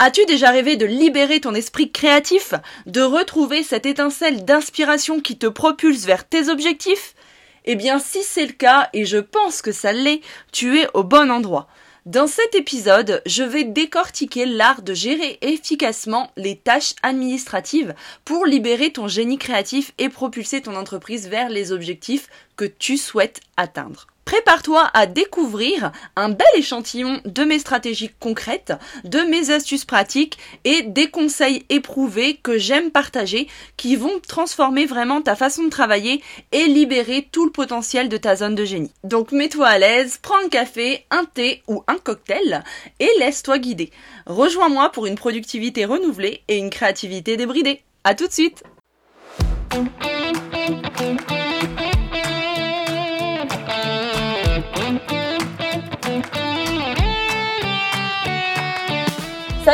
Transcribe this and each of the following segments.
As-tu déjà rêvé de libérer ton esprit créatif, de retrouver cette étincelle d'inspiration qui te propulse vers tes objectifs? Eh bien si c'est le cas, et je pense que ça l'est, tu es au bon endroit. Dans cet épisode, je vais décortiquer l'art de gérer efficacement les tâches administratives pour libérer ton génie créatif et propulser ton entreprise vers les objectifs que tu souhaites atteindre. Prépare-toi à découvrir un bel échantillon de mes stratégies concrètes, de mes astuces pratiques et des conseils éprouvés que j'aime partager qui vont transformer vraiment ta façon de travailler et libérer tout le potentiel de ta zone de génie. Donc mets-toi à l'aise, prends un café, un thé ou un cocktail et laisse-toi guider. Rejoins-moi pour une productivité renouvelée et une créativité débridée. À tout de suite!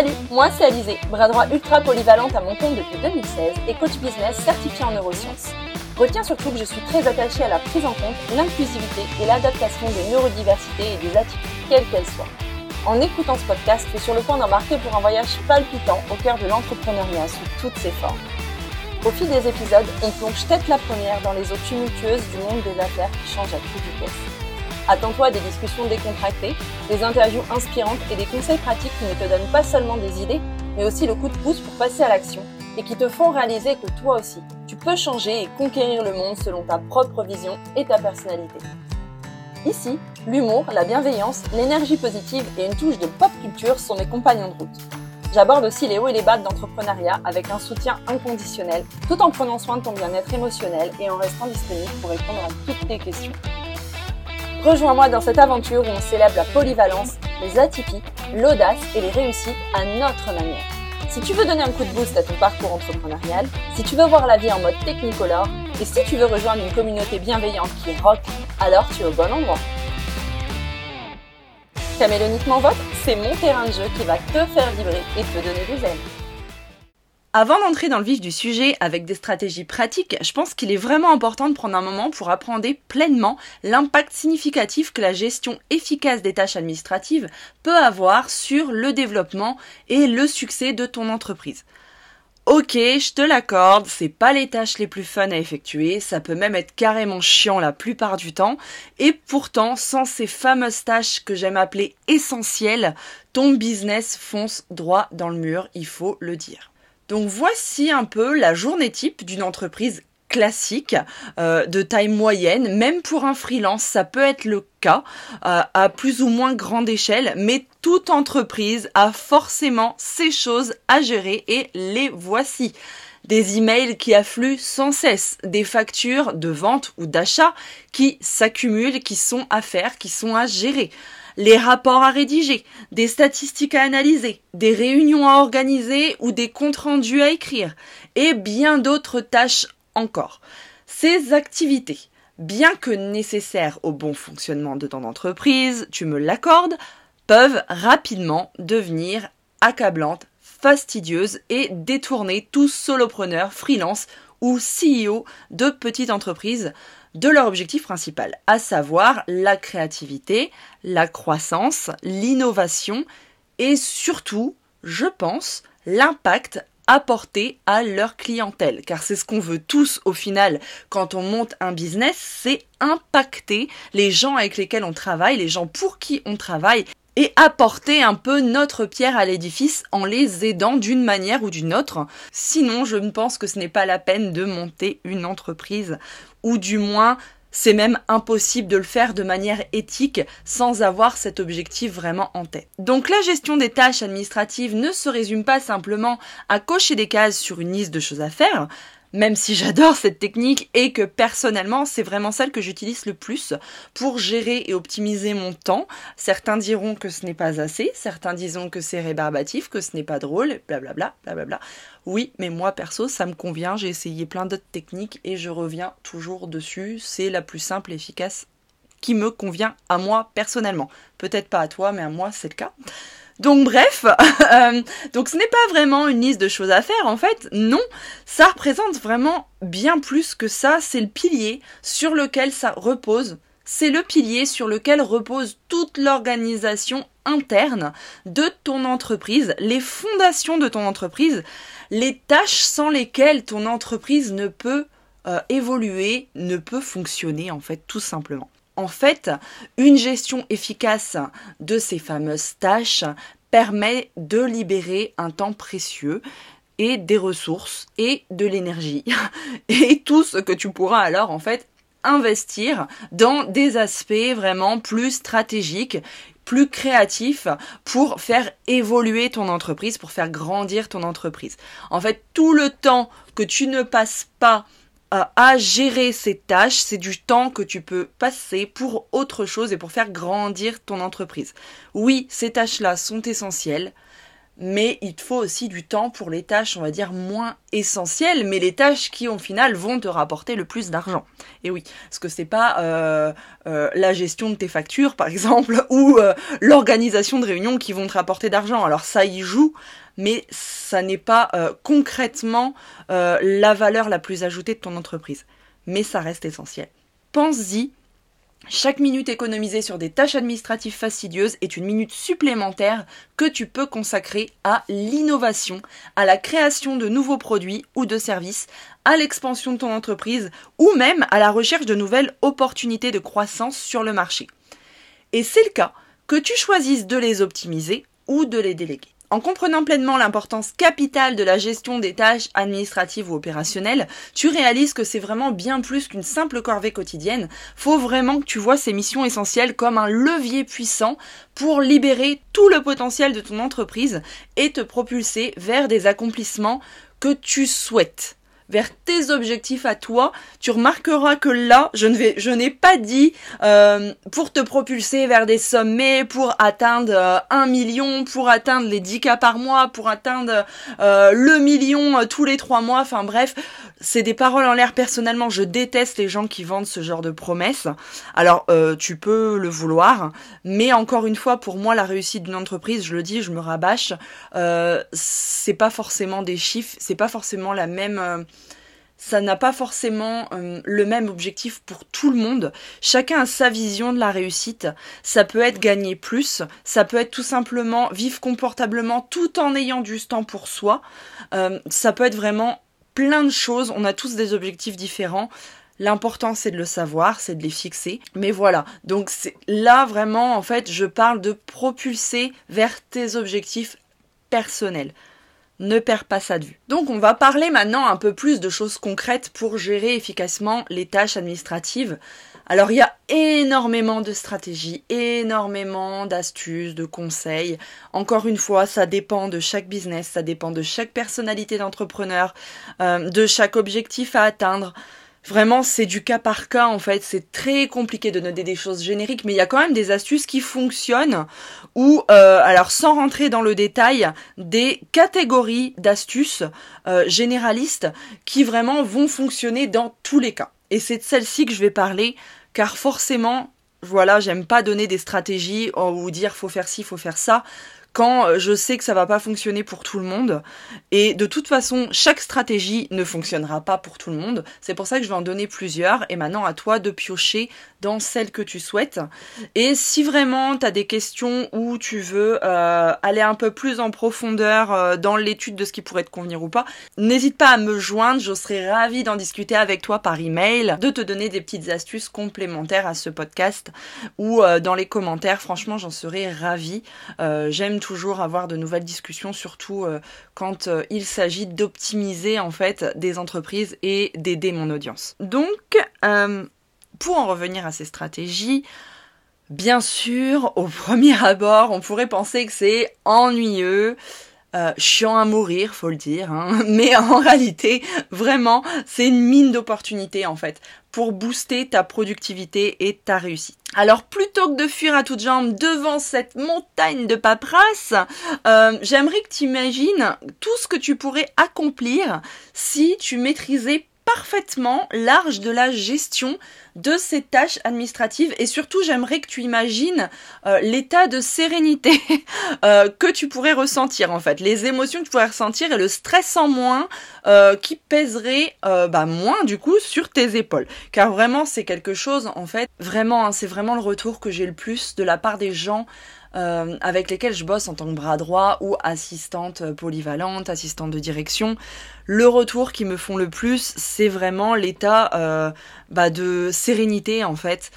Salut, moi c'est Alizé, bras droit ultra polyvalente à mon compte depuis 2016 et coach business certifié en neurosciences. Retiens surtout que je suis très attachée à la prise en compte, l'inclusivité et l'adaptation des neurodiversités et des attitudes, quelles qu'elles soient. En écoutant ce podcast, tu es sur le point d'embarquer pour un voyage palpitant au cœur de l'entrepreneuriat sous toutes ses formes. Au fil des épisodes, on plonge tête la première dans les eaux tumultueuses du monde des affaires qui changent à toute vitesse. Attends-toi à des discussions décontractées, des interviews inspirantes et des conseils pratiques qui ne te donnent pas seulement des idées, mais aussi le coup de pouce pour passer à l'action et qui te font réaliser que toi aussi, tu peux changer et conquérir le monde selon ta propre vision et ta personnalité. Ici, l'humour, la bienveillance, l'énergie positive et une touche de pop culture sont mes compagnons de route. J'aborde aussi les hauts et les bas de l'entrepreneuriat avec un soutien inconditionnel, tout en prenant soin de ton bien-être émotionnel et en restant disponible pour répondre à toutes tes questions. Rejoins-moi dans cette aventure où on célèbre la polyvalence, les atypies, l'audace et les réussites à notre manière. Si tu veux donner un coup de boost à ton parcours entrepreneurial, si tu veux voir la vie en mode technicolor, et si tu veux rejoindre une communauté bienveillante qui rock, alors tu es au bon endroit. Caméloniquement Votre, c'est mon terrain de jeu qui va te faire vibrer et te donner des ailes. Avant d'entrer dans le vif du sujet avec des stratégies pratiques, je pense qu'il est vraiment important de prendre un moment pour apprendre pleinement l'impact significatif que la gestion efficace des tâches administratives peut avoir sur le développement et le succès de ton entreprise. Ok, je te l'accorde, c'est pas les tâches les plus fun à effectuer, ça peut même être carrément chiant la plupart du temps, et pourtant, sans ces fameuses tâches que j'aime appeler essentielles, ton business fonce droit dans le mur, il faut le dire. Donc voici un peu la journée type d'une entreprise classique euh, de taille moyenne, même pour un freelance, ça peut être le cas euh, à plus ou moins grande échelle, mais toute entreprise a forcément ses choses à gérer et les voici. Des emails qui affluent sans cesse, des factures de vente ou d'achat qui s'accumulent, qui sont à faire, qui sont à gérer les rapports à rédiger, des statistiques à analyser, des réunions à organiser ou des comptes rendus à écrire, et bien d'autres tâches encore. Ces activités, bien que nécessaires au bon fonctionnement de ton entreprise, tu me l'accordes, peuvent rapidement devenir accablantes, fastidieuses et détourner tout solopreneur, freelance ou CEO de petite entreprise de leur objectif principal, à savoir la créativité, la croissance, l'innovation et surtout, je pense, l'impact apporté à leur clientèle. Car c'est ce qu'on veut tous au final quand on monte un business, c'est impacter les gens avec lesquels on travaille, les gens pour qui on travaille et apporter un peu notre pierre à l'édifice en les aidant d'une manière ou d'une autre. Sinon, je ne pense que ce n'est pas la peine de monter une entreprise, ou du moins c'est même impossible de le faire de manière éthique sans avoir cet objectif vraiment en tête. Donc la gestion des tâches administratives ne se résume pas simplement à cocher des cases sur une liste de choses à faire, même si j'adore cette technique et que personnellement c'est vraiment celle que j'utilise le plus pour gérer et optimiser mon temps. Certains diront que ce n'est pas assez, certains diront que c'est rébarbatif, que ce n'est pas drôle, blablabla, blablabla. Oui, mais moi perso ça me convient, j'ai essayé plein d'autres techniques et je reviens toujours dessus, c'est la plus simple et efficace qui me convient à moi personnellement. Peut-être pas à toi, mais à moi c'est le cas. Donc bref, euh, donc ce n'est pas vraiment une liste de choses à faire en fait, non, ça représente vraiment bien plus que ça, c'est le pilier sur lequel ça repose, c'est le pilier sur lequel repose toute l'organisation internes de ton entreprise, les fondations de ton entreprise, les tâches sans lesquelles ton entreprise ne peut euh, évoluer, ne peut fonctionner en fait tout simplement. En fait, une gestion efficace de ces fameuses tâches permet de libérer un temps précieux et des ressources et de l'énergie et tout ce que tu pourras alors en fait investir dans des aspects vraiment plus stratégiques plus créatifs pour faire évoluer ton entreprise, pour faire grandir ton entreprise. En fait, tout le temps que tu ne passes pas à gérer ces tâches, c'est du temps que tu peux passer pour autre chose et pour faire grandir ton entreprise. Oui, ces tâches-là sont essentielles, mais il te faut aussi du temps pour les tâches, on va dire, moins essentielles, mais les tâches qui, au final, vont te rapporter le plus d'argent. Et oui, parce que c'est pas euh, euh, la gestion de tes factures, par exemple, ou euh, l'organisation de réunions qui vont te rapporter d'argent. Alors ça y joue, mais ça n'est pas concrètement la valeur la plus ajoutée de ton entreprise. Mais ça reste essentiel. Pense-y chaque minute économisée sur des tâches administratives fastidieuses est une minute supplémentaire que tu peux consacrer à l'innovation, à la création de nouveaux produits ou de services, à l'expansion de ton entreprise ou même à la recherche de nouvelles opportunités de croissance sur le marché. Et c'est le cas que tu choisisses de les optimiser ou de les déléguer. En comprenant pleinement l'importance capitale de la gestion des tâches administratives ou opérationnelles, tu réalises que c'est vraiment bien plus qu'une simple corvée quotidienne. Faut vraiment que tu vois ces missions essentielles comme un levier puissant pour libérer tout le potentiel de ton entreprise et te propulser vers des accomplissements que tu souhaites vers tes objectifs à toi, tu remarqueras que là, je ne vais, je n'ai pas dit euh, pour te propulser vers des sommets, pour atteindre euh, un million, pour atteindre les 10 cas par mois, pour atteindre euh, le million tous les trois mois. Enfin bref, c'est des paroles en l'air. Personnellement, je déteste les gens qui vendent ce genre de promesses. Alors, tu peux le vouloir, mais encore une fois, pour moi, la réussite d'une entreprise, je le dis, je me rabâche, c'est pas forcément des chiffres, c'est pas forcément la même ça n'a pas forcément euh, le même objectif pour tout le monde. Chacun a sa vision de la réussite. Ça peut être gagner plus, ça peut être tout simplement vivre confortablement tout en ayant du temps pour soi. Euh, ça peut être vraiment plein de choses. On a tous des objectifs différents. L'important c'est de le savoir, c'est de les fixer. Mais voilà, donc là vraiment en fait je parle de propulser vers tes objectifs personnels ne perds pas ça de vue. Donc on va parler maintenant un peu plus de choses concrètes pour gérer efficacement les tâches administratives. Alors il y a énormément de stratégies, énormément d'astuces, de conseils. Encore une fois, ça dépend de chaque business, ça dépend de chaque personnalité d'entrepreneur, euh, de chaque objectif à atteindre. Vraiment, c'est du cas par cas en fait. C'est très compliqué de noter des choses génériques, mais il y a quand même des astuces qui fonctionnent. Ou, euh, alors sans rentrer dans le détail, des catégories d'astuces euh, généralistes qui vraiment vont fonctionner dans tous les cas. Et c'est de celle-ci que je vais parler, car forcément, voilà, j'aime pas donner des stratégies ou dire faut faire ci, faut faire ça quand euh, je sais que ça va pas fonctionner pour tout le monde. Et de toute façon, chaque stratégie ne fonctionnera pas pour tout le monde. C'est pour ça que je vais en donner plusieurs. Et maintenant, à toi de piocher dans celle que tu souhaites. Et si vraiment tu as des questions où tu veux euh, aller un peu plus en profondeur euh, dans l'étude de ce qui pourrait te convenir ou pas, n'hésite pas à me joindre. Je serai ravie d'en discuter avec toi par email, de te donner des petites astuces complémentaires à ce podcast ou dans les commentaires. Franchement, j'en serais ravie. J'aime toujours avoir de nouvelles discussions, surtout euh, quand euh, il s'agit d'optimiser en fait des entreprises et d'aider mon audience. Donc, euh, pour en revenir à ces stratégies, bien sûr, au premier abord, on pourrait penser que c'est ennuyeux, euh, chiant à mourir, faut le dire, hein. mais en réalité, vraiment, c'est une mine d'opportunités en fait pour booster ta productivité et ta réussite. Alors plutôt que de fuir à toutes jambes devant cette montagne de paperasse, euh, j'aimerais que tu imagines tout ce que tu pourrais accomplir si tu maîtrisais parfaitement large de la gestion de ces tâches administratives et surtout j'aimerais que tu imagines euh, l'état de sérénité euh, que tu pourrais ressentir en fait, les émotions que tu pourrais ressentir et le stress en moins euh, qui pèserait bah, moins du coup sur tes épaules. Car vraiment c'est quelque chose en fait, vraiment hein, c'est vraiment le retour que j'ai le plus de la part des gens euh, avec lesquels je bosse en tant que bras droit ou assistante polyvalente, assistante de direction, le retour qui me font le plus, c'est vraiment l'état euh, bah, de sérénité en fait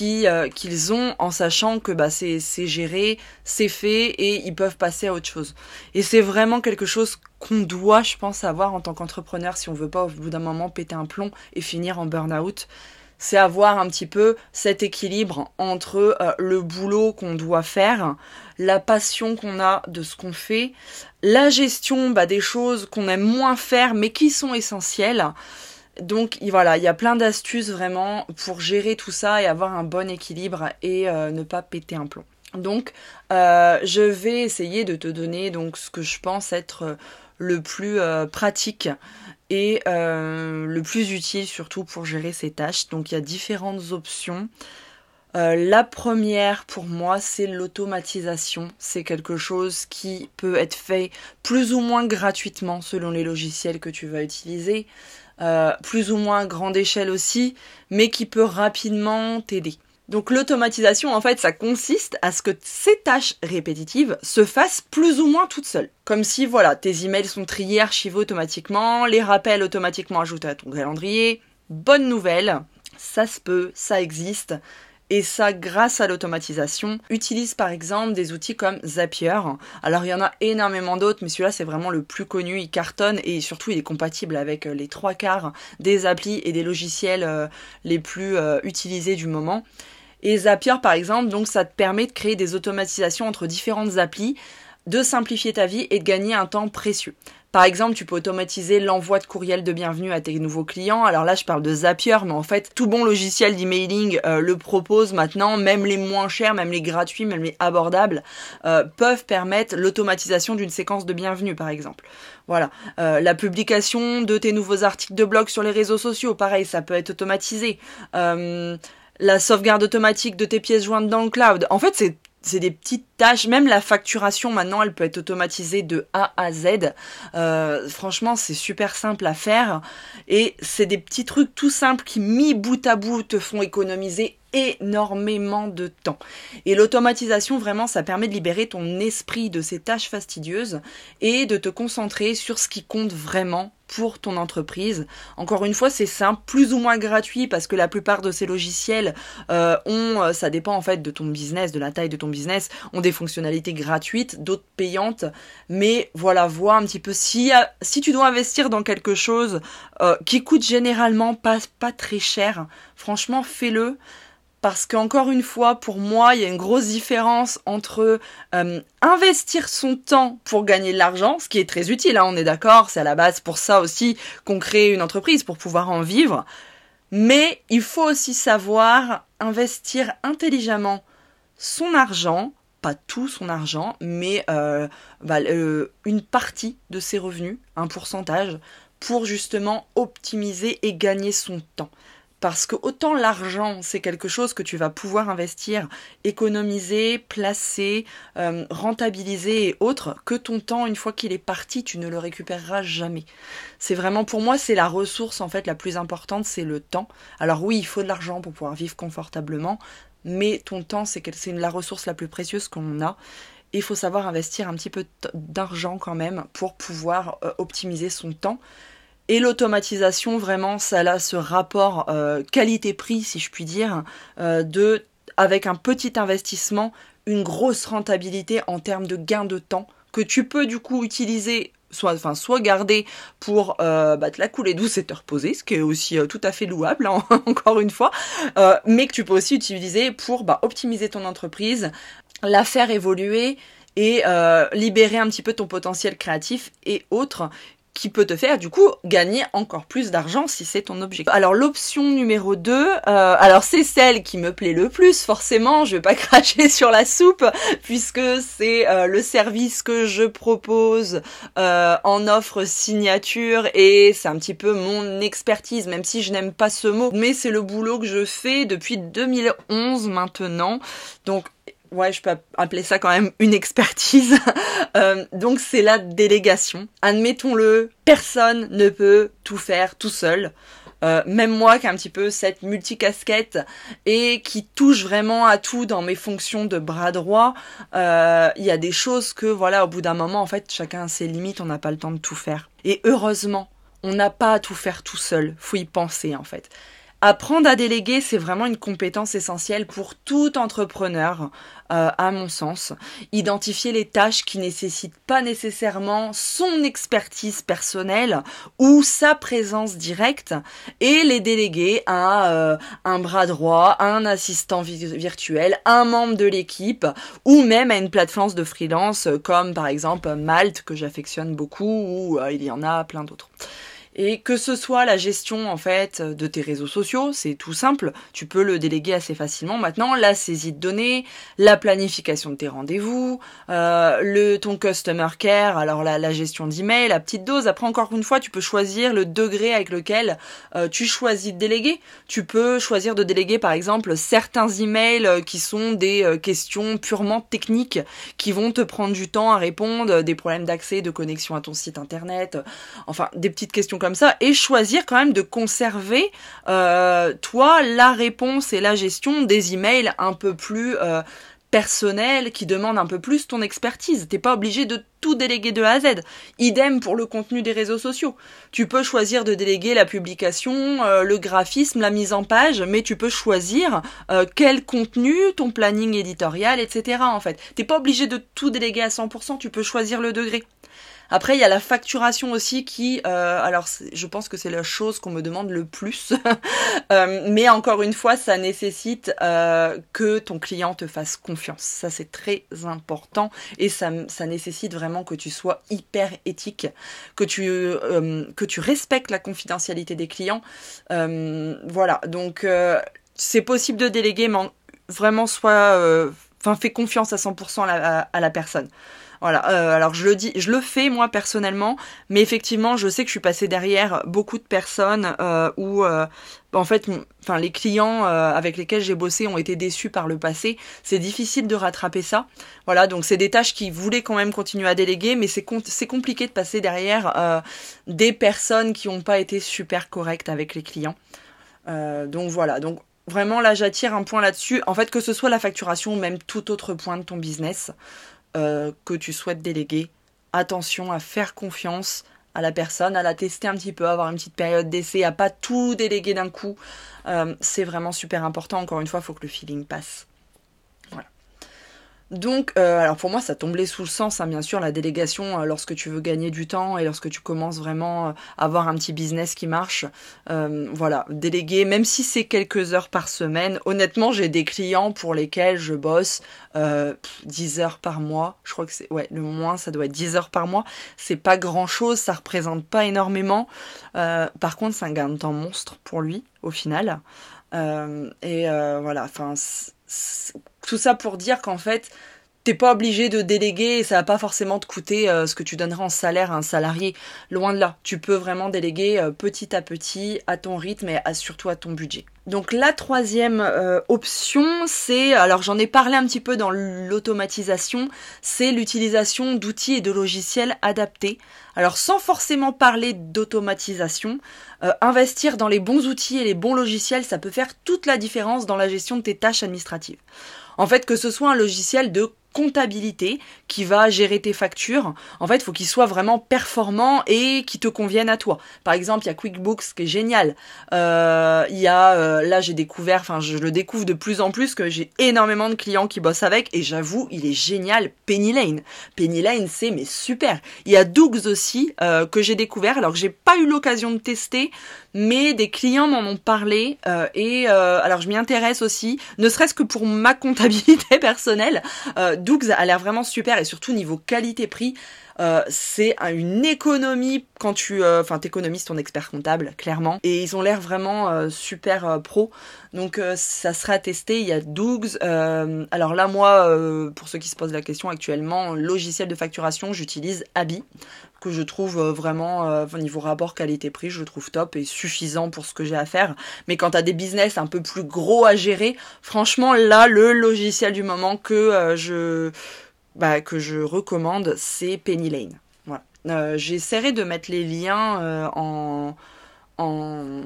euh, qu'ils ont en sachant que bah, c'est géré, c'est fait et ils peuvent passer à autre chose. Et c'est vraiment quelque chose qu'on doit, je pense, avoir en tant qu'entrepreneur si on veut pas au bout d'un moment péter un plomb et finir en burn-out. C'est avoir un petit peu cet équilibre entre euh, le boulot qu'on doit faire, la passion qu'on a de ce qu'on fait, la gestion bah, des choses qu'on aime moins faire mais qui sont essentielles donc voilà, il y a plein d'astuces vraiment pour gérer tout ça et avoir un bon équilibre et euh, ne pas péter un plomb. Donc euh, je vais essayer de te donner donc ce que je pense être le plus euh, pratique et le plus utile surtout pour gérer ces tâches. Donc il y a différentes options. la première pour moi c'est l'automatisation. C'est quelque chose qui peut être fait plus ou moins gratuitement selon les logiciels que tu vas utiliser. Euh, plus ou moins grande échelle aussi, mais qui peut rapidement t'aider. Donc l'automatisation, en fait, ça consiste à ce que ces tâches répétitives se fassent plus ou moins toutes seules. Comme si, voilà, tes emails sont triés, archivés automatiquement, les rappels automatiquement ajoutés à ton calendrier. Bonne nouvelle, ça se peut, ça existe. Et ça, grâce à l'automatisation, utilise par exemple des outils comme Zapier. Alors il y en a énormément d'autres, mais celui-là c'est vraiment le plus connu, il cartonne et surtout il est compatible avec euh, les trois quarts des applis et des logiciels euh, les plus euh, utilisés du moment. Et Zapier par exemple, donc ça te permet de créer des automatisations entre différentes applis, de simplifier ta vie et de gagner un temps précieux. Par exemple, tu peux automatiser l'envoi de courriel de bienvenue à tes nouveaux clients. Alors là, je parle de Zapier, mais en fait, tout bon logiciel d'emailing euh, le propose maintenant. Même les moins chers, même les gratuits, même les abordables, euh, peuvent permettre l'automatisation d'une séquence de bienvenue, par exemple. Voilà. Euh, la publication de tes nouveaux articles de blog sur les réseaux sociaux, pareil, ça peut être automatisé. La sauvegarde automatique de tes pièces jointes dans le cloud. En fait, c'est c'est des petites tâches. Même la facturation, maintenant, elle peut être automatisée de A à Z. Euh, franchement, c'est super simple à faire. Et c'est des petits trucs tout simples qui, mis bout à bout, te font économiser énormément de temps. Et l'automatisation, vraiment, ça permet de libérer ton esprit de ces tâches fastidieuses et de te concentrer sur ce qui compte vraiment pour ton entreprise. Encore une fois, c'est simple, plus ou moins gratuit parce que la plupart de ces logiciels euh, ont, euh, ça dépend en fait de ton business, de la taille de ton business, ont des fonctionnalités gratuites, d'autres payantes. Mais voilà, vois un petit peu si, si tu dois investir dans quelque chose euh, qui coûte généralement pas, pas très cher, franchement, fais-le parce qu'encore une fois, pour moi, il y a une grosse différence entre euh, investir son temps pour gagner de l'argent, ce qui est très utile, hein, on est d'accord, c'est à la base pour ça aussi qu'on crée une entreprise, pour pouvoir en vivre, mais il faut aussi savoir investir intelligemment son argent, pas tout son argent, mais euh, bah, une partie de ses revenus, un pourcentage, pour justement optimiser et gagner son temps. Parce que autant l'argent, c'est quelque chose que tu vas pouvoir investir, économiser, placer, euh, rentabiliser et autres, que ton temps, une fois qu'il est parti, tu ne le récupéreras jamais. C'est vraiment, pour moi, c'est la ressource, en fait, la plus importante, c'est le temps. Alors oui, il faut de l'argent pour pouvoir vivre confortablement, mais ton temps, c'est la ressource la plus précieuse qu'on a. Il faut savoir investir un petit peu d'argent quand même pour pouvoir euh, optimiser son temps. Et l'automatisation, vraiment, ça a ce rapport euh, qualité-prix, si je puis dire, euh, de, avec un petit investissement, une grosse rentabilité en termes de gain de temps que tu peux du coup utiliser soit enfin soit garder pour euh, bah, te la couler douce et te reposer ce qui est aussi tout à fait louable hein, encore une fois mais que tu peux aussi utiliser pour bah, optimiser ton entreprise la faire évoluer et libérer un petit peu ton potentiel créatif et autres qui peut te faire du coup gagner encore plus d'argent si c'est ton objectif. Alors l'option numéro 2, euh, alors c'est celle qui me plaît le plus forcément, je vais pas cracher sur la soupe puisque c'est euh, le service que je propose euh, en offre signature et c'est un petit peu mon expertise même si je n'aime pas ce mot mais c'est le boulot que je fais depuis 2011 maintenant. Donc ouais, je peux appeler ça quand même une expertise. Euh, donc c'est la délégation. Admettons-le, personne ne peut tout faire tout seul. Euh, même moi qui ai un petit peu cette multicasquette et qui touche vraiment à tout dans mes fonctions de bras droit, euh, il y a des choses que voilà, au bout d'un moment, en fait, chacun a ses limites, on n'a pas le temps de tout faire. Et heureusement, on n'a pas à tout faire tout seul, faut y penser en fait. Apprendre à déléguer, c'est vraiment une compétence essentielle pour tout entrepreneur, euh, à mon sens. Identifier les tâches qui nécessitent pas nécessairement son expertise personnelle ou sa présence directe et les déléguer à euh, un bras droit, un assistant virtuel, un membre de l'équipe ou même à une plateforme de freelance comme par exemple Malte que j'affectionne beaucoup ou euh, il y en a plein d'autres. Et que ce soit la gestion en fait de tes réseaux sociaux, c'est tout simple, tu peux le déléguer assez facilement maintenant, la saisie de données, la planification de tes rendez-vous, euh, le ton customer care, alors la, la gestion d'email, la petite dose. Après encore une fois, tu peux choisir le degré avec lequel euh, tu choisis de déléguer. Tu peux choisir de déléguer par exemple certains emails euh, qui sont des euh, questions purement techniques qui vont te prendre du temps à répondre, des problèmes d'accès, de connexion à ton site internet, enfin des petites questions comme ça et choisir quand même de conserver euh, toi la réponse et la gestion des emails un peu plus euh, personnels qui demandent un peu plus ton expertise. T'es pas obligé de tout déléguer de A à Z. Idem pour le contenu des réseaux sociaux. Tu peux choisir de déléguer la publication, euh, le graphisme, la mise en page, mais tu peux choisir quel contenu, ton planning éditorial, etc. En fait, t'es pas obligé de tout déléguer à 100%. Tu peux choisir le degré. Après, il y a la facturation aussi qui, euh, alors je pense que c'est la chose qu'on me demande le plus, euh, mais encore une fois, ça nécessite euh, que ton client te fasse confiance. Ça, c'est très important et ça, ça nécessite vraiment que tu sois hyper éthique, que tu, que tu respectes la confidentialité des clients. voilà, donc c'est possible de déléguer, mais vraiment soit, enfin, fais confiance à 100% à la personne. Voilà. Euh, alors je le dis, je le fais moi personnellement, mais effectivement, je sais que je suis passée derrière beaucoup de personnes euh, où, euh, en fait, enfin les clients avec lesquels j'ai bossé ont été déçus par le passé. C'est difficile de rattraper ça. Voilà. Donc c'est des tâches qui voulaient quand même continuer à déléguer, mais c'est c'est compliqué de passer derrière des personnes qui n'ont pas été super correctes avec les clients. donc voilà. Donc vraiment là j'attire un point là-dessus. En fait que ce soit la facturation ou même tout autre point de ton business. Euh, que tu souhaites déléguer, attention à faire confiance à la personne, à la tester un petit peu, avoir une petite période d'essai, à pas tout déléguer d'un coup. Euh, c'est vraiment super important. Encore une fois, il faut que le feeling passe. Donc, euh, alors pour moi, ça tombait sous le sens, hein, bien sûr, la délégation, euh, lorsque tu veux gagner du temps et lorsque tu commences vraiment euh, à avoir un petit business qui marche. voilà, déléguer, même si c'est quelques heures par semaine. Honnêtement, j'ai des clients pour lesquels je bosse 10 heures par mois. Je crois que c'est, ouais, le moins, ça doit être 10 heures par mois. C'est pas grand chose, ça représente pas énormément. par contre, c'est un gain de temps monstre pour lui, au final. et voilà, enfin tout ça pour dire qu'en fait, t'es pas obligé de déléguer et ça va pas forcément te coûter euh, ce que tu donnerais en salaire à un salarié. Loin de là. Tu peux vraiment déléguer euh, petit à petit, à ton rythme et surtout à ton budget. Donc la troisième euh, option, c'est, alors j'en ai parlé un petit peu dans l'automatisation, c'est l'utilisation d'outils et de logiciels adaptés. Alors sans forcément parler d'automatisation, investir dans les bons outils et les bons logiciels, ça peut faire toute la différence dans la gestion de tes tâches administratives. En fait, que ce soit un logiciel de comptabilité qui va gérer tes factures. En fait, il faut qu'il soit vraiment performant et qui te convienne à toi. Par exemple, il y a QuickBooks qui est génial. Euh, il y a, euh, là, j'ai découvert, enfin, je le découvre de plus en plus que j'ai énormément de clients qui bossent avec et j'avoue, il est génial. Penny Lane. Penny Lane, c'est mais super. Il y a Dougs aussi euh, que j'ai découvert alors que j'ai pas eu l'occasion de tester, mais des clients m'en ont parlé et alors je m'y intéresse aussi, ne serait-ce que pour ma comptabilité personnelle. Dougs a l'air vraiment super et surtout niveau qualité-prix, euh, c'est une économie quand tu, euh, enfin, t'économises ton expert comptable, clairement. Et ils ont l'air vraiment euh, super pro. Donc ça sera à tester. Il y a Dougs. alors là, moi, pour ceux qui se posent la question actuellement, logiciel de facturation, j'utilise Abi que je trouve vraiment au niveau rapport qualité-prix, je le trouve top et suffisant pour ce que j'ai à faire. Mais quand tu as des business un peu plus gros à gérer, franchement là le logiciel du moment que je bah, que je recommande, c'est Penny Lane. Voilà. Euh, j'essaierai de mettre les liens euh, en, en,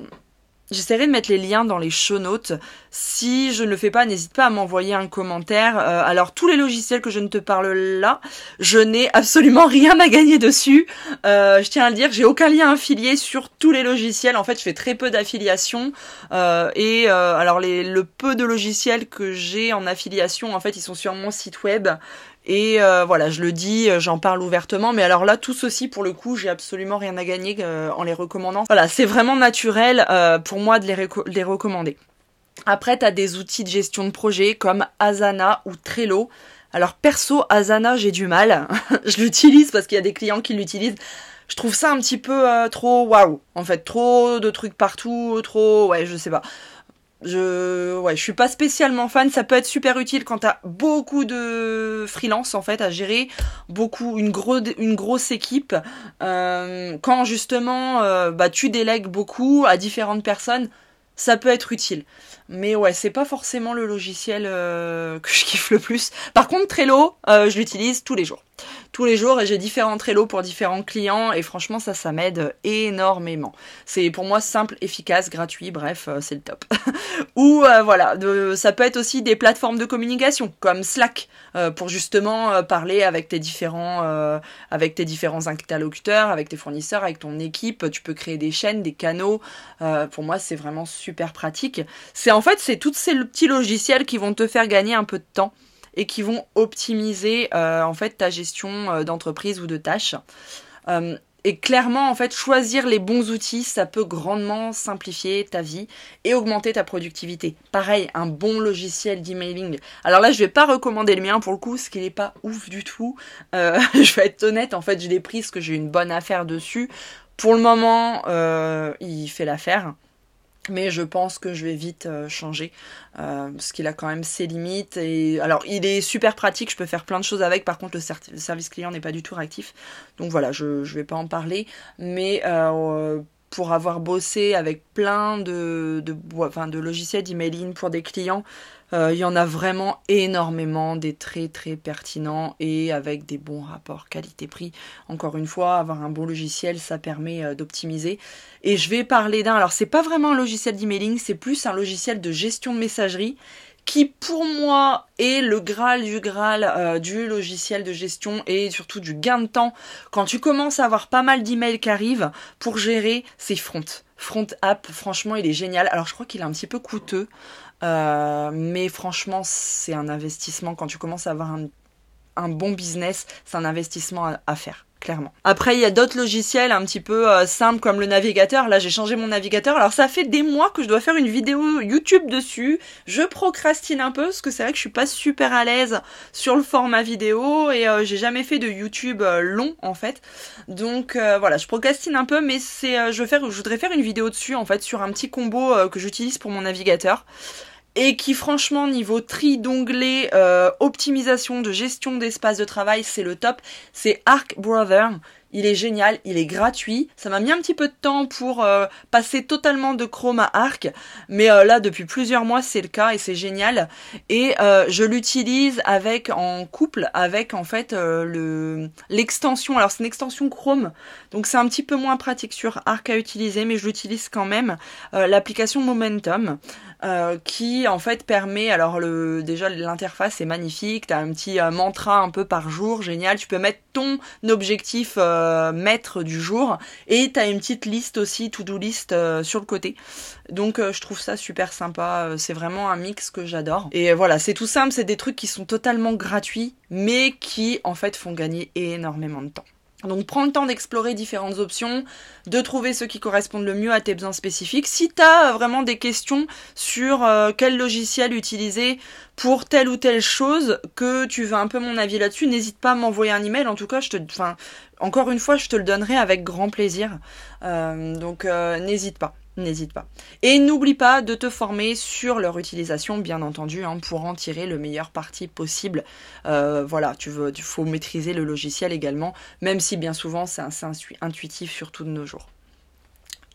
J'essaierai de mettre les liens dans les show notes. Si je ne le fais pas, n'hésite pas à m'envoyer un commentaire. Euh, alors tous les logiciels que je ne te parle là, je n'ai absolument rien à gagner dessus. Euh, je tiens à le dire, j'ai aucun lien affilié sur tous les logiciels. En fait, je fais très peu d'affiliation. Euh, et alors les, le peu de logiciels que j'ai en affiliation, en fait, ils sont sur mon site web. Et euh, voilà, je le dis, euh, j'en parle ouvertement. Mais alors là, tout ceci, pour le coup, j'ai absolument rien à gagner euh, en les recommandant. Voilà, c'est vraiment naturel pour moi de les, recommander. Après, tu des outils de gestion de projet comme Asana ou Trello. Alors perso, Asana, j'ai du mal. je l'utilise parce qu'il y a des clients qui l'utilisent. Je trouve ça un petit peu trop waouh. En fait, trop de trucs partout, trop... Ouais, je sais pas. Je, ouais, suis pas spécialement fan. Ça peut être super utile quand t'as beaucoup de freelance en fait à gérer, beaucoup une grosse une grosse équipe. Euh, quand justement, euh, bah tu délègues beaucoup à différentes personnes, ça peut être utile. Mais ouais, c'est pas forcément le logiciel euh, que je kiffe le plus. Par contre, Trello, je l'utilise tous les jours tous les jours et j'ai différents Trello pour différents clients et franchement ça ça m'aide énormément. C'est pour moi simple, efficace, gratuit, bref, euh, c'est le top. Ou euh, voilà, ça peut être aussi des plateformes de communication comme Slack euh, pour justement parler avec tes différents avec tes différents interlocuteurs, avec tes fournisseurs, avec ton équipe, tu peux créer des chaînes, des canaux. pour moi, c'est vraiment super pratique. C'est en fait c'est tous ces petits logiciels qui vont te faire gagner un peu de temps et qui vont optimiser euh, en fait ta gestion euh, d'entreprise ou de tâches. Euh, et clairement, en fait, choisir les bons outils, ça peut grandement simplifier ta vie et augmenter ta productivité. Pareil, un bon logiciel d'emailing. Alors là, je vais pas recommander le mien pour le coup, ce qui n'est pas ouf du tout. je vais être honnête, en fait, je l'ai pris parce que j'ai une bonne affaire dessus. Pour le moment, il fait l'affaire mais je pense que je vais vite euh, changer euh, parce qu'il a quand même ses limites et alors il est super pratique je peux faire plein de choses avec. Par contre le, service client n'est pas du tout réactif. Donc voilà je je vais pas en parler. Mais euh, pour avoir bossé avec plein de, de, enfin, de logiciels d'emailing pour des clients, il y en a vraiment énormément, des très très pertinents et avec des bons rapports qualité-prix. Encore une fois, avoir un bon logiciel, ça permet euh, d'optimiser. Et je vais parler d'un, alors c'est pas vraiment un logiciel d'emailing, c'est plus un logiciel de gestion de messagerie qui pour moi est le graal du graal euh, du logiciel de gestion et surtout du gain de temps quand tu commences à avoir pas mal d'emails qui arrivent pour gérer ces Front. Front App, franchement, il est génial. Alors je crois qu'il est un petit peu coûteux, euh, mais franchement, c'est un investissement. Quand tu commences à avoir un, bon business, c'est un investissement à faire Après, il y a d'autres logiciels un petit peu euh, simples comme le navigateur. Là, j'ai changé mon navigateur. Alors, ça fait des mois que je dois faire une vidéo YouTube dessus. Je procrastine un peu parce que c'est vrai que je suis pas super à l'aise sur le format vidéo et euh, j'ai jamais fait de YouTube euh, long en fait. Donc voilà, je procrastine un peu, mais c'est, je voudrais faire une vidéo dessus en fait sur un petit combo que j'utilise pour mon navigateur et qui franchement niveau tri d'onglets, euh, optimisation de gestion d'espace de travail, c'est le top. C'est Arc Brother. Il est génial, il est gratuit. Ça m'a mis un petit peu de temps pour euh, passer totalement de Chrome à Arc, mais euh, là depuis plusieurs mois c'est le cas et c'est génial. Et je l'utilise avec en couple avec en fait le l'extension. Alors c'est une extension Chrome, donc c'est un petit peu moins pratique sur Arc à utiliser, mais je l'utilise quand même. L'application Momentum. Euh, qui en fait permet alors le déjà l'interface est magnifique t'as un petit euh, mantra un peu par jour génial tu peux mettre ton objectif euh, maître du jour et t'as une petite liste aussi to do list sur le côté. Donc je trouve ça super sympa c'est vraiment un mix que j'adore. Et voilà c'est tout simple c'est des trucs qui sont totalement gratuits mais qui en fait font gagner énormément de temps donc prends le temps d'explorer différentes options, de trouver ceux qui correspondent le mieux à tes besoins spécifiques. Si tu as vraiment des questions sur euh, quel logiciel utiliser pour telle ou telle chose, que tu veux un peu mon avis là-dessus, n'hésite pas à m'envoyer un email. En tout cas, je te, enfin, encore une fois, je te le donnerai avec grand plaisir. Euh, donc euh, n'hésite pas n'hésite pas. Et n'oublie pas de te former sur leur utilisation, bien entendu, hein, pour en tirer le meilleur parti possible. Euh, voilà, tu veux, il faut maîtriser le logiciel également, même si bien souvent c'est assez intuitif, surtout de nos jours.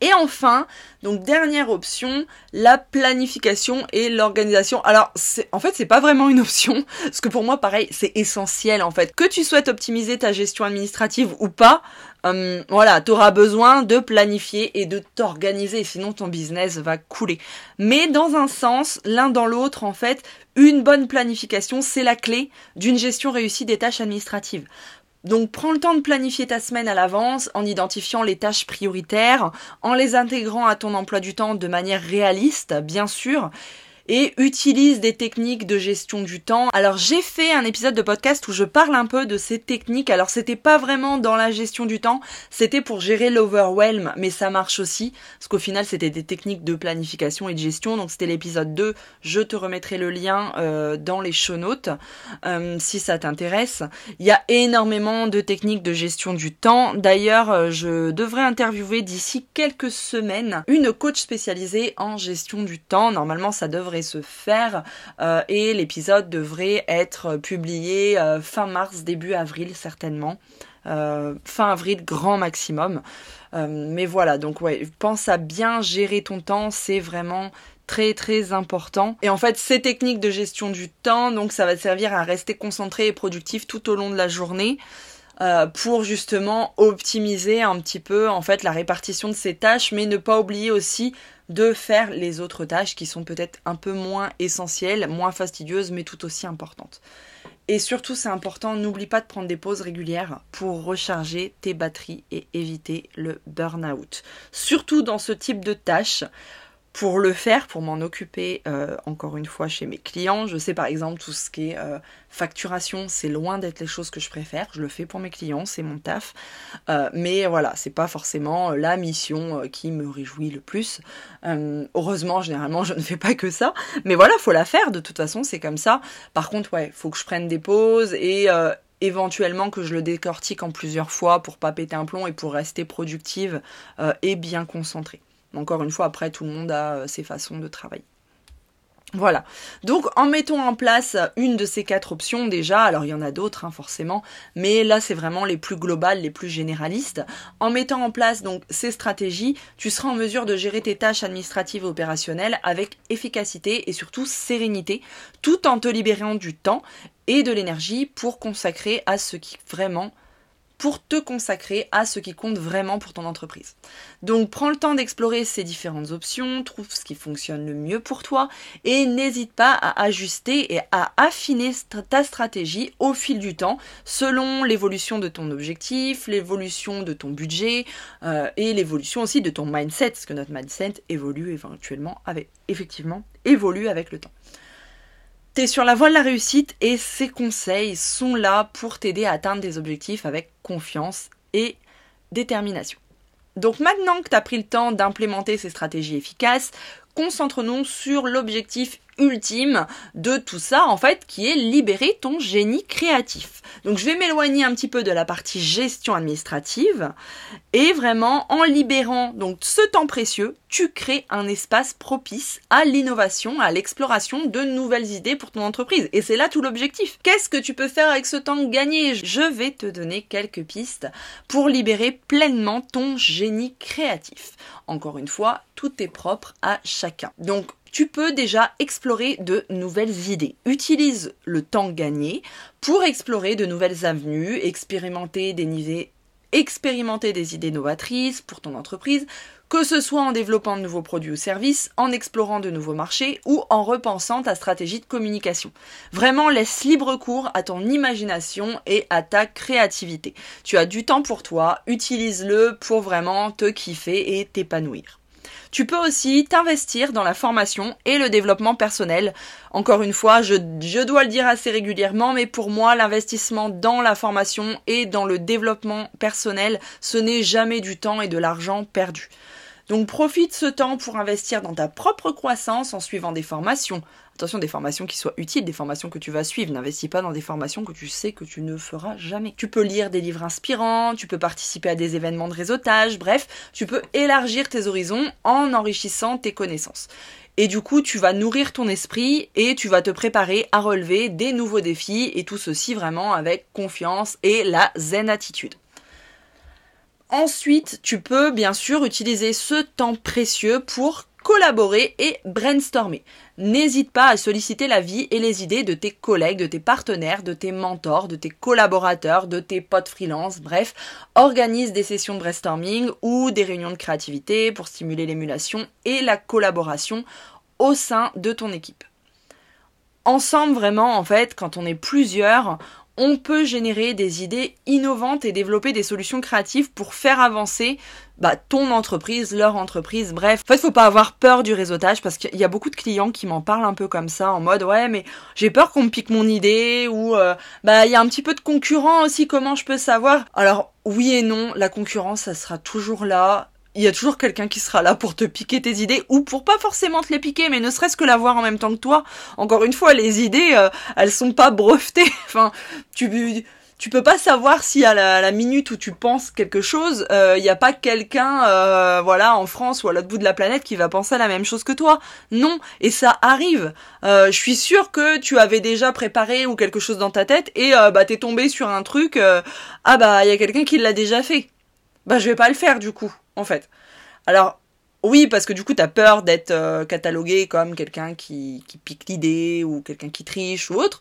Et enfin, donc dernière option, la planification et l'organisation. Alors, en fait, c'est pas vraiment une option, parce que pour moi, pareil, c'est essentiel en fait. Que tu souhaites optimiser ta gestion administrative ou pas, euh, voilà, tu auras besoin de planifier et de t'organiser, sinon ton business va couler. Mais dans un sens, l'un dans l'autre, en fait, une bonne planification, c'est la clé d'une gestion réussie des tâches administratives. Donc prends le temps de planifier ta semaine à l'avance en identifiant les tâches prioritaires, en les intégrant à ton emploi du temps de manière réaliste, bien sûr, et utilise des techniques de gestion du temps. Alors j'ai fait un épisode de podcast où je parle un peu de ces techniques. Alors c'était pas vraiment dans la gestion du temps, c'était pour gérer l'overwhelm, mais ça marche aussi parce qu'au final c'était des techniques de planification et de gestion. Donc c'était l'épisode 2. Je te remettrai le lien euh, dans les show notes euh, si ça t'intéresse. Il y a énormément de techniques de gestion du temps. D'ailleurs, euh, je devrais interviewer d'ici quelques semaines une coach spécialisée en gestion du temps. Normalement, ça devrait se faire euh, et l'épisode devrait être publié euh, fin mars, début avril certainement. Euh, fin avril grand maximum. mais voilà, donc ouais, pense à bien gérer ton temps, c'est vraiment très très important. Et en fait, ces techniques de gestion du temps, donc ça va servir à rester concentré et productif tout au long de la journée. pour justement optimiser un petit peu en fait la répartition de ces tâches, mais ne pas oublier aussi de faire les autres tâches qui sont peut-être un peu moins essentielles, moins fastidieuses, mais tout aussi importantes. Et surtout, c'est important, n'oublie pas de prendre des pauses régulières pour recharger tes batteries et éviter le burn-out. Surtout dans ce type de tâches, pour le faire, pour m'en occuper euh, encore une fois chez mes clients. Je sais par exemple tout ce qui est euh, facturation, c'est loin d'être les choses que je préfère. Je le fais pour mes clients, c'est mon taf. Euh, mais voilà, c'est pas forcément la mission qui me réjouit le plus. heureusement, généralement, je ne fais pas que ça. Mais voilà, faut la faire. De toute façon, c'est comme ça. Par contre, ouais, faut que je prenne des pauses et éventuellement que je le décortique en plusieurs fois pour pas péter un plomb et pour rester productive et bien concentrée. Encore une fois, après, tout le monde a euh, ses façons de travailler. Voilà. Donc en mettant en place une de ces quatre options déjà, alors il y en a d'autres hein, forcément, mais là c'est vraiment les plus globales, les plus généralistes. En mettant en place donc ces stratégies, tu seras en mesure de gérer tes tâches administratives et opérationnelles avec efficacité et surtout sérénité, tout en te libérant du temps et de l'énergie pour consacrer à ce qui vraiment pour te consacrer à ce qui compte vraiment pour ton entreprise. Donc prends le temps d'explorer ces différentes options, trouve ce qui fonctionne le mieux pour toi et n'hésite pas à ajuster et à affiner ta stratégie au fil du temps selon l'évolution de ton objectif, l'évolution de ton budget euh, et l'évolution aussi de ton mindset, parce que notre mindset évolue éventuellement avec effectivement évolue avec le temps. Sur la voie de la réussite et ces conseils sont là pour t'aider à atteindre des objectifs avec confiance et détermination. Donc maintenant que tu as pris le temps d'implémenter ces stratégies efficaces, concentrons-nous sur l'objectif ultime de tout ça, en fait, qui est libérer ton génie créatif. Donc je vais m'éloigner un petit peu de la partie gestion administrative et vraiment en libérant donc ce temps précieux, tu crées un espace propice à l'innovation, à l'exploration de nouvelles idées pour ton entreprise. Et c'est là tout l'objectif. Qu'est-ce que tu peux faire avec ce temps gagné? Je vais te donner quelques pistes pour libérer pleinement ton génie créatif. Encore une fois, tout est propre à chacun. Donc tu peux déjà explorer de nouvelles idées. Utilise le temps gagné pour explorer de nouvelles avenues, expérimenter des idées, expérimenter des idées novatrices pour ton entreprise, que ce soit en développant de nouveaux produits ou services, en explorant de nouveaux marchés ou en repensant ta stratégie de communication. Vraiment, laisse libre cours à ton imagination et à ta créativité. Tu as du temps pour toi, utilise-le pour vraiment te kiffer et t'épanouir. Tu peux aussi t'investir dans la formation et le développement personnel. Encore une fois, je, dois le dire assez régulièrement, mais pour moi, l'investissement dans la formation et dans le développement personnel, ce n'est jamais du temps et de l'argent perdu. Donc profite ce temps pour investir dans ta propre croissance en suivant des formations. Attention, des formations qui soient utiles, des formations que tu vas suivre. N'investis pas dans des formations que tu sais que tu ne feras jamais. Tu peux lire des livres inspirants, tu peux participer à des événements de réseautage, bref, tu peux élargir tes horizons en enrichissant tes connaissances. Et du coup, tu vas nourrir ton esprit et tu vas te préparer à relever des nouveaux défis et tout ceci vraiment avec confiance et la zen attitude. Ensuite, tu peux bien sûr utiliser ce temps précieux pour collaborer et brainstormer. N'hésite pas à solliciter l'avis et les idées de tes collègues, de tes partenaires, de tes mentors, de tes collaborateurs, de tes potes freelance, bref, organise des sessions de brainstorming ou des réunions de créativité pour stimuler l'émulation et la collaboration au sein de ton équipe. Ensemble, vraiment, en fait, quand on est plusieurs, on peut générer des idées innovantes et développer des solutions créatives pour faire avancer bah, ton entreprise, leur entreprise, bref. En fait, faut pas avoir peur du réseautage parce qu'il y a beaucoup de clients qui m'en parlent un peu comme ça, en mode ouais, mais j'ai peur qu'on me pique mon idée ou euh, bah il y a un petit peu de concurrent aussi. Comment je peux savoir? Alors oui et non, la concurrence, ça sera toujours là il y a toujours quelqu'un qui sera là pour te piquer tes idées ou pour pas forcément te les piquer mais ne serait-ce que l'avoir en même temps que toi. Encore une fois, les idées euh, elles sont pas brevetées. enfin, tu tu peux pas savoir si à la, minute où tu penses quelque chose, il euh, n'y a pas quelqu'un, euh, voilà, en France ou à l'autre bout de la planète qui va penser la même chose que toi. Non, et ça arrive. je suis sûre que tu avais déjà préparé ou quelque chose dans ta tête et bah t'es tombé sur un truc. ah bah il y a quelqu'un qui l'a déjà fait. Bah je vais pas le faire du coup en fait. Alors, oui, parce que du coup, t'as peur d'être euh, catalogué comme quelqu'un qui, pique l'idée ou quelqu'un qui triche ou autre.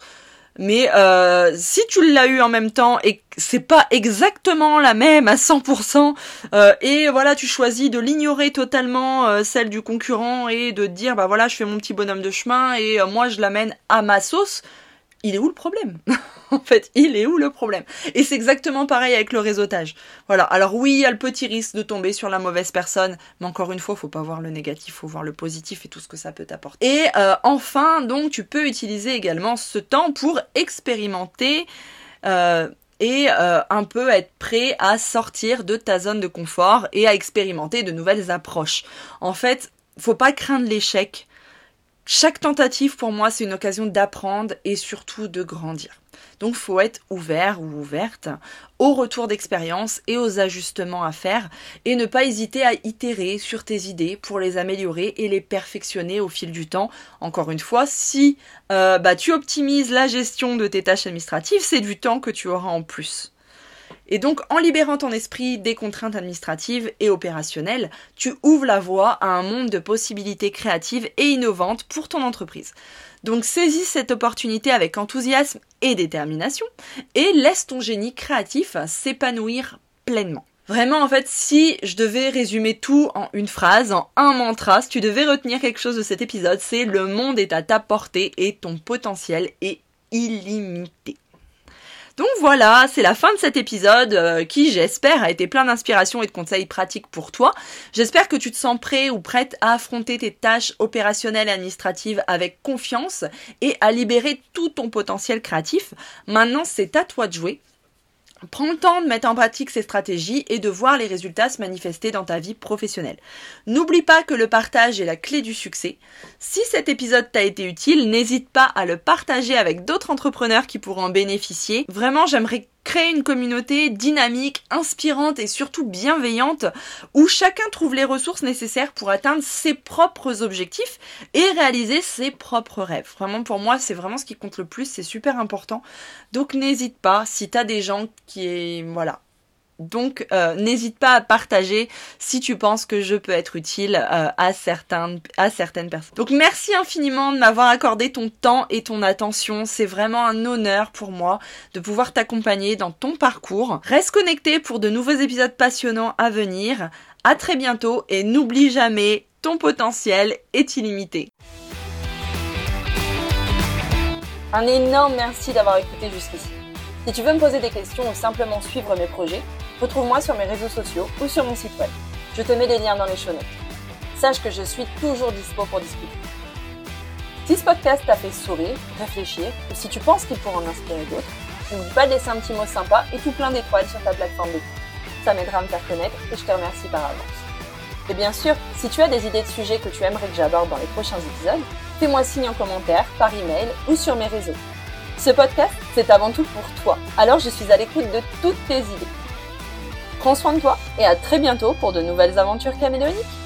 Mais euh, si tu l'as eu en même temps et c'est pas exactement la même à 100%, euh, et voilà, tu choisis de l'ignorer totalement celle du concurrent et de dire bah voilà, je fais mon petit bonhomme de chemin et moi je l'amène à ma sauce il est où le problème? En fait, il est où le problème? Et c'est exactement pareil avec le réseautage. Voilà. Alors oui, il y a le petit risque de tomber sur la mauvaise personne, mais encore une fois, faut pas voir le négatif, faut voir le positif et tout ce que ça peut t'apporter. Et euh, enfin, donc, tu peux utiliser également ce temps pour expérimenter. Euh, et euh, un peu être prêt à sortir de ta zone de confort et à expérimenter de nouvelles approches. En fait, faut pas craindre l'échec chaque tentative pour moi c'est une occasion d'apprendre et surtout de grandir. Donc faut être ouvert ou ouverte au retour d'expérience et aux ajustements à faire et ne pas hésiter à itérer sur tes idées pour les améliorer et les perfectionner au fil du temps. Encore une fois, si euh, bah, tu optimises la gestion de tes tâches administratives, c'est du temps que tu auras en plus. Et donc, en libérant ton esprit des contraintes administratives et opérationnelles, tu ouvres la voie à un monde de possibilités créatives et innovantes pour ton entreprise. Donc, saisis cette opportunité avec enthousiasme et détermination et laisse ton génie créatif s'épanouir pleinement. Vraiment, en fait, si je devais résumer tout en une phrase, en un mantra, si tu devais retenir quelque chose de cet épisode, c'est le monde est à ta portée et ton potentiel est illimité. Donc voilà, c'est la fin de cet épisode euh, qui, j'espère, a été plein d'inspiration et de conseils pratiques pour toi. J'espère que tu te sens prêt ou prête à affronter tes tâches opérationnelles et administratives avec confiance et à libérer tout ton potentiel créatif. Maintenant, c'est à toi de jouer. Prends le temps de mettre en pratique ces stratégies et de voir les résultats se manifester dans ta vie professionnelle. N'oublie pas que le partage est la clé du succès. Si cet épisode t'a été utile, n'hésite pas à le partager avec d'autres entrepreneurs qui pourront en bénéficier. Vraiment, j'aimerais créer une communauté dynamique, inspirante et surtout bienveillante où chacun trouve les ressources nécessaires pour atteindre ses propres objectifs et réaliser ses propres rêves. Vraiment pour moi c'est vraiment ce qui compte le plus, c'est super important. Donc n'hésite pas si tu as des gens qui voilà donc euh, n'hésite pas à partager si tu penses que je peux être utile euh, à, certaines, personnes. Donc merci infiniment de m'avoir accordé ton temps et ton attention. C'est vraiment un honneur pour moi de pouvoir t'accompagner dans ton parcours. Reste connecté pour de nouveaux épisodes passionnants à venir. À très bientôt et n'oublie jamais, ton potentiel est illimité. Un énorme merci d'avoir écouté jusqu'ici. Si tu veux me poser des questions ou simplement suivre mes projets, retrouve-moi sur mes réseaux sociaux ou sur mon site web. Je te mets des liens dans les show. Sache que je suis toujours dispo pour discuter. Si ce podcast t'a fait sourire, réfléchir, ou si tu penses qu'il pourra en inspirer d'autres, n'oublie pas de laisser un petit mot sympa et tout plein d'étoiles sur ta plateforme d'écoute. Ça m'aidera à me faire connaître et je te remercie par avance. Et bien sûr, si tu as des idées de sujets que tu aimerais que j'aborde dans les prochains épisodes, fais-moi signe en commentaire, par email ou sur mes réseaux. Ce podcast, c'est avant tout pour toi. Alors je suis à l'écoute de toutes tes idées. Prends soin de toi et à très bientôt pour de nouvelles aventures caméléoniques.